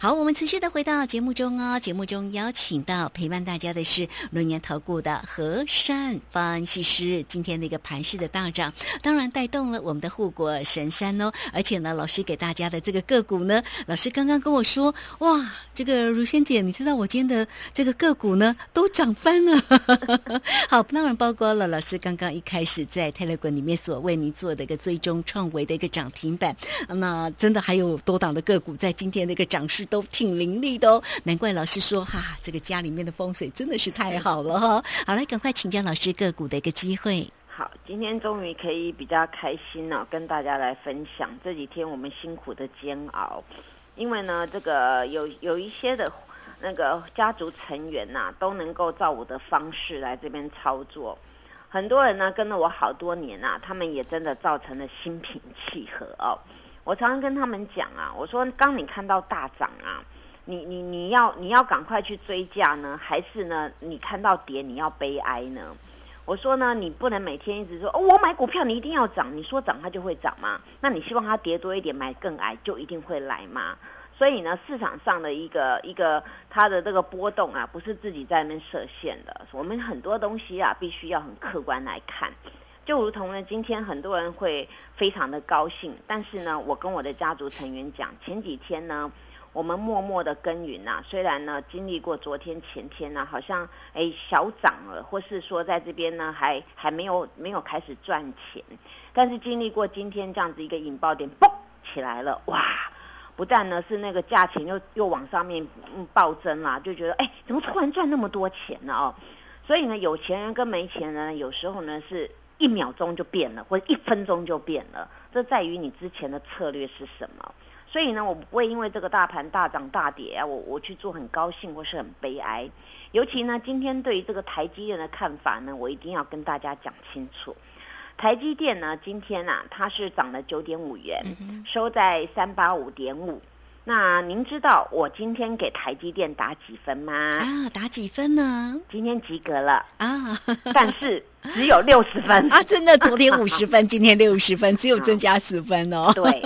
好，我们持续的回到节目中哦。节目中邀请到陪伴大家的是龙年投顾的和善分析师。今天的一个盘势的大涨，当然带动了我们的护国神山哦。而且呢，老师给大家的这个个股呢，老师刚刚跟我说，哇，这个如仙姐，你知道我今天的这个个股呢都涨翻了。好，当然包括了老师刚刚一开始在泰勒滚里面所为您做的一个最终创维的一个涨停板。那真的还有多档的个股在今天的一个涨势。都挺凌厉的哦，难怪老师说哈，这个家里面的风水真的是太好了哈。好来，赶快请教老师个股的一个机会。好，今天终于可以比较开心了，跟大家来分享这几天我们辛苦的煎熬。因为呢，这个有有一些的那个家族成员呐，都能够照我的方式来这边操作。很多人呢跟了我好多年啊，他们也真的造成了心平气和哦。我常常跟他们讲啊，我说刚你看到大涨啊，你你你要你要赶快去追价呢，还是呢你看到跌你要悲哀呢？我说呢，你不能每天一直说哦，我买股票你一定要涨，你说涨它就会涨吗？那你希望它跌多一点，买更矮就一定会来吗？所以呢，市场上的一个一个它的这个波动啊，不是自己在那边设限的，我们很多东西啊，必须要很客观来看。就如同呢，今天很多人会非常的高兴，但是呢，我跟我的家族成员讲，前几天呢，我们默默的耕耘呐，虽然呢经历过昨天前天呢，好像哎小涨了，或是说在这边呢还还没有没有开始赚钱，但是经历过今天这样子一个引爆点，嘣起来了，哇！不但呢是那个价钱又又往上面暴增啦，就觉得哎怎么突然赚那么多钱呢？哦，所以呢有钱人跟没钱人有时候呢是。一秒钟就变了，或者一分钟就变了，这在于你之前的策略是什么。所以呢，我不会因为这个大盘大涨大跌啊，我我去做很高兴或是很悲哀。尤其呢，今天对于这个台积电的看法呢，我一定要跟大家讲清楚。台积电呢，今天啊，它是涨了九点五元，收在三八五点五。那您知道我今天给台积电打几分吗？啊，打几分呢？今天及格了啊，但是只有六十分啊！真的，昨天五十分，今天六十分，只有增加十分哦。对，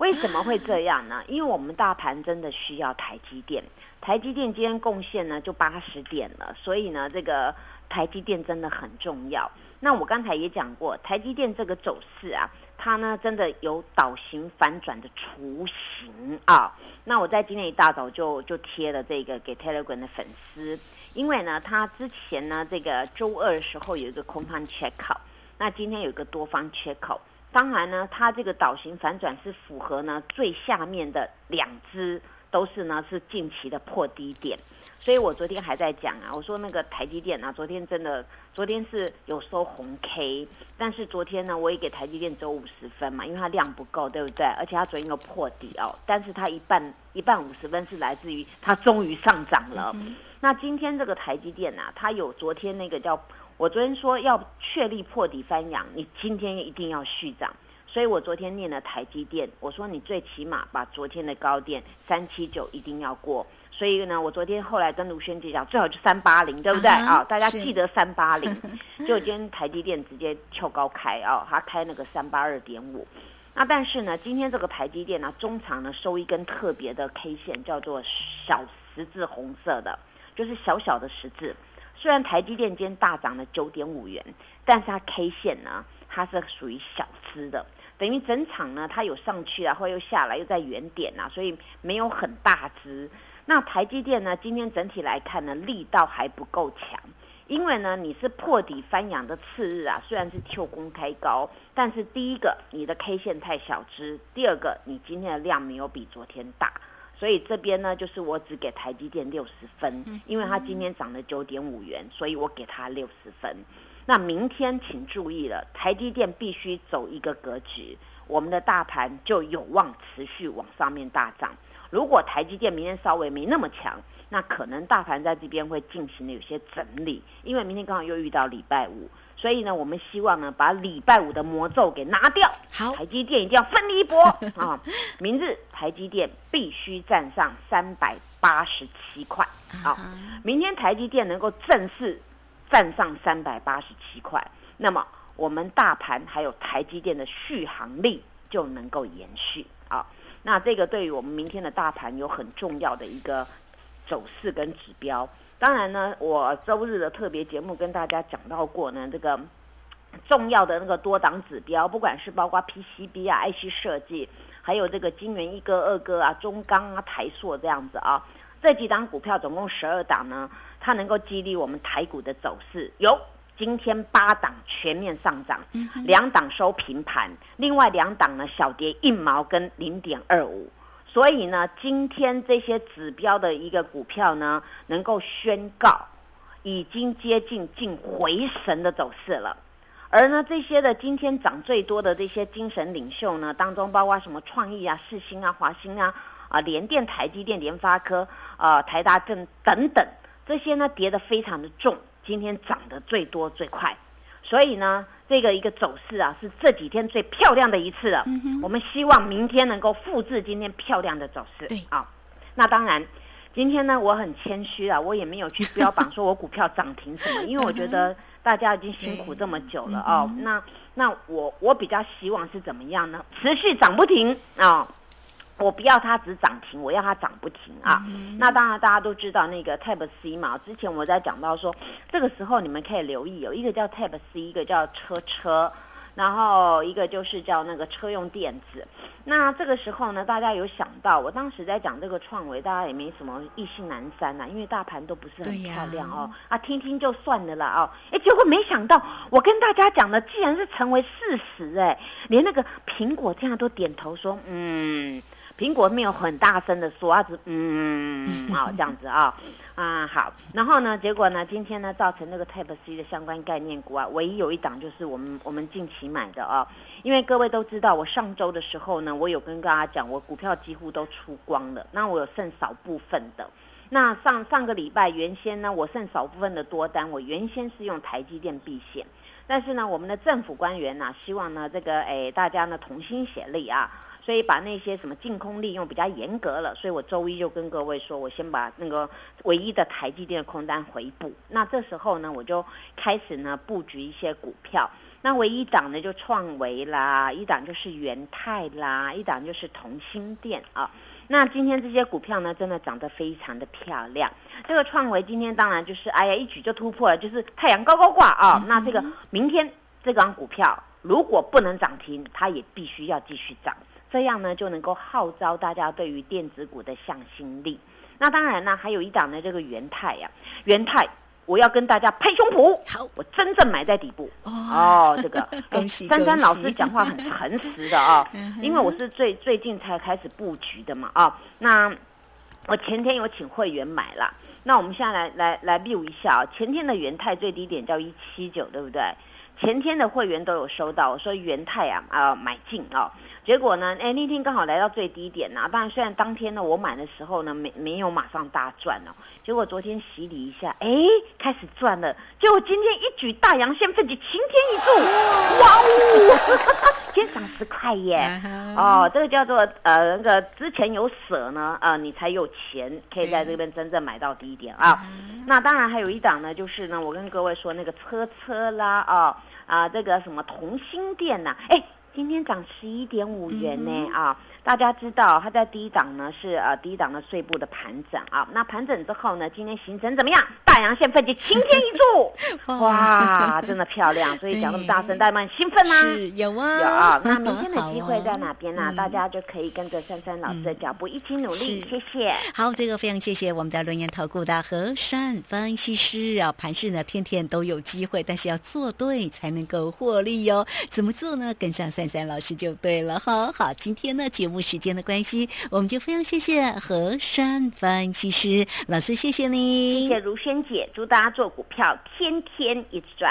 为什么会这样呢？因为我们大盘真的需要台积电，台积电今天贡献呢就八十点了，所以呢，这个台积电真的很重要。那我刚才也讲过，台积电这个走势啊。它呢，真的有倒型反转的雏形啊！那我在今天一大早就就贴了这个给 Telegram 的粉丝，因为呢，它之前呢，这个周二的时候有一个空方缺口，那今天有一个多方缺口，当然呢，它这个倒型反转是符合呢最下面的两只都是呢是近期的破低点。所以我昨天还在讲啊，我说那个台积电啊，昨天真的，昨天是有收红 K，但是昨天呢，我也给台积电走五十分嘛，因为它量不够，对不对？而且它昨天又破底哦，但是它一半一半五十分是来自于它终于上涨了。那今天这个台积电啊，它有昨天那个叫我昨天说要确立破底翻扬，你今天一定要续涨，所以我昨天念了台积电，我说你最起码把昨天的高点三七九一定要过。所以呢，我昨天后来跟卢轩姐讲，最好就三八零，对不对啊？大家记得三八零。就今天台积电直接跳高开啊，它开那个三八二点五。那但是呢，今天这个台积电呢，中长呢收一根特别的 K 线，叫做小十字红色的，就是小小的十字。虽然台积电今天大涨了九点五元，但是它 K 线呢，它是属于小支的，等于整场呢它有上去，然后又下来，又在原点啊，所以没有很大支。那台积电呢？今天整体来看呢，力道还不够强，因为呢，你是破底翻阳的次日啊，虽然是 Q 公开高，但是第一个你的 K 线太小支，第二个你今天的量没有比昨天大，所以这边呢，就是我只给台积电六十分，因为它今天涨了九点五元，所以我给它六十分。那明天请注意了，台积电必须走一个格局，我们的大盘就有望持续往上面大涨。如果台积电明天稍微没那么强，那可能大盘在这边会进行的有些整理，因为明天刚好又遇到礼拜五，所以呢，我们希望呢把礼拜五的魔咒给拿掉。好，台积电一定要奋力一搏 啊！明日台积电必须站上三百八十七块啊！明天台积电能够正式站上三百八十七块，那么我们大盘还有台积电的续航力就能够延续啊！那这个对于我们明天的大盘有很重要的一个走势跟指标。当然呢，我周日的特别节目跟大家讲到过呢，这个重要的那个多档指标，不管是包括 PCB 啊、IC 设计，还有这个金元一哥、二哥啊、中钢啊、台硕这样子啊，这几档股票总共十二档呢，它能够激励我们台股的走势。有今天八档全面上涨，两档收平盘，另外两档呢小跌一毛跟零点二五。所以呢，今天这些指标的一个股票呢，能够宣告已经接近近回神的走势了。而呢，这些的今天涨最多的这些精神领袖呢，当中包括什么创意啊、世新啊、华兴啊、啊联电、台积电、联发科、啊台达正等等，这些呢跌得非常的重，今天涨得最多最快。所以呢。这个一个走势啊，是这几天最漂亮的一次了。我们希望明天能够复制今天漂亮的走势。对啊，那当然，今天呢我很谦虚啊，我也没有去标榜说我股票涨停什么，因为我觉得大家已经辛苦这么久了哦。那那我我比较希望是怎么样呢？持续涨不停啊。我不要它只涨停，我要它涨不停啊！那当然大家都知道那个 Type C 嘛，之前我在讲到说，这个时候你们可以留意，有一个叫 Type C，一个叫车车，然后一个就是叫那个车用电子。那这个时候呢，大家有想到，我当时在讲这个创维，大家也没什么意兴阑珊呐，因为大盘都不是很漂亮哦，啊，听听就算了啦哦，哎，结果没想到我跟大家讲的，既然是成为事实，哎，连那个苹果这样都点头说，嗯。苹果没有很大声的说，啊，只嗯，好 这样子啊，啊好，然后呢，结果呢，今天呢，造成那个 Type C 的相关概念股啊，唯一有一档就是我们我们近期买的啊，因为各位都知道，我上周的时候呢，我有跟大家讲，我股票几乎都出光了，那我有剩少部分的，那上上个礼拜原先呢，我剩少部分的多单，我原先是用台积电避险，但是呢，我们的政府官员呢，希望呢，这个诶大家呢同心协力啊。所以把那些什么净空利用比较严格了，所以我周一就跟各位说，我先把那个唯一的台积电的空单回补。那这时候呢，我就开始呢布局一些股票。那唯一档呢就创维啦，一档就是元泰啦，一档就是同心电啊。那今天这些股票呢，真的涨得非常的漂亮。这个创维今天当然就是哎呀一举就突破了，就是太阳高高挂啊。那这个明天这张股票如果不能涨停，它也必须要继续涨。这样呢，就能够号召大家对于电子股的向心力。那当然呢，还有一档呢，这个元泰呀，元泰，我要跟大家拍胸脯，好，我真正买在底部哦。这个 恭喜珊珊老师讲话很 诚实的啊，因为我是最最近才开始布局的嘛啊。那我前天有请会员买了，那我们现在来来来 view 一下啊，前天的元泰最低点叫一七九，对不对？前天的会员都有收到，我说元泰啊啊买进哦。结果呢？哎，那天刚好来到最低点呐。当然，虽然当天呢我买的时候呢没没有马上大赚哦。结果昨天洗礼一下，哎，开始赚了。结果今天一举大阳线，奋起晴天一柱，哇哦！今天涨十块耶！哦，这个叫做呃那个之前有舍呢，呃你才有钱可以在这边真正买到低点啊。那当然还有一档呢，就是呢我跟各位说那个车车啦啊啊这个什么同心店呐，哎。今天涨十一点五元呢啊！大家知道它在低档呢是呃低档的碎步的盘整啊。那盘整之后呢，今天形成怎么样？大阳线奋起晴天一柱，哇，真的漂亮！所以讲那么大声，大家们兴奋吗？是有啊，有啊。那明天的机会在哪边呢？大家就可以跟着珊珊老师的脚步一起努力。谢谢。好，这个非常谢谢我们的轮研投顾的和善分析师啊。盘市呢，天天都有机会，但是要做对才能够获利哟。怎么做呢？跟上珊珊老师就对了哈。好，今天呢节目时间的关系，我们就非常谢谢和山分析师老师，谢谢你，谢谢如萱姐，祝大家做股票天天一直赚。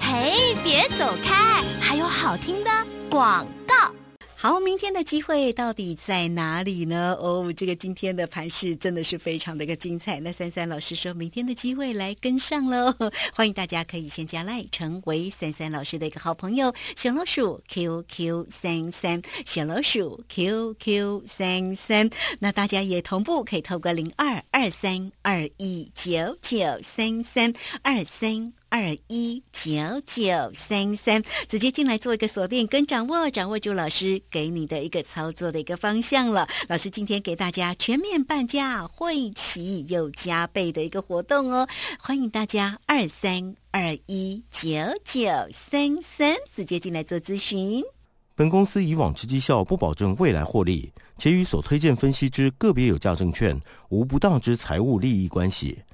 嘿，别走开，还有好听的广告。好，明天的机会到底在哪里呢？哦，这个今天的盘势真的是非常的一个精彩。那三三老师说明天的机会来跟上喽，欢迎大家可以先加赖，成为三三老师的一个好朋友。小老鼠 QQ 三三，小老鼠 QQ 三三。那大家也同步可以透过零二二三二一九九三三二三。二一九九三三，直接进来做一个锁定跟掌握，掌握住老师给你的一个操作的一个方向了。老师今天给大家全面半价，会期又加倍的一个活动哦，欢迎大家二三二一九九三三直接进来做咨询。本公司以往之绩效不保证未来获利，且与所推荐分析之个别有价证券无不当之财务利益关系。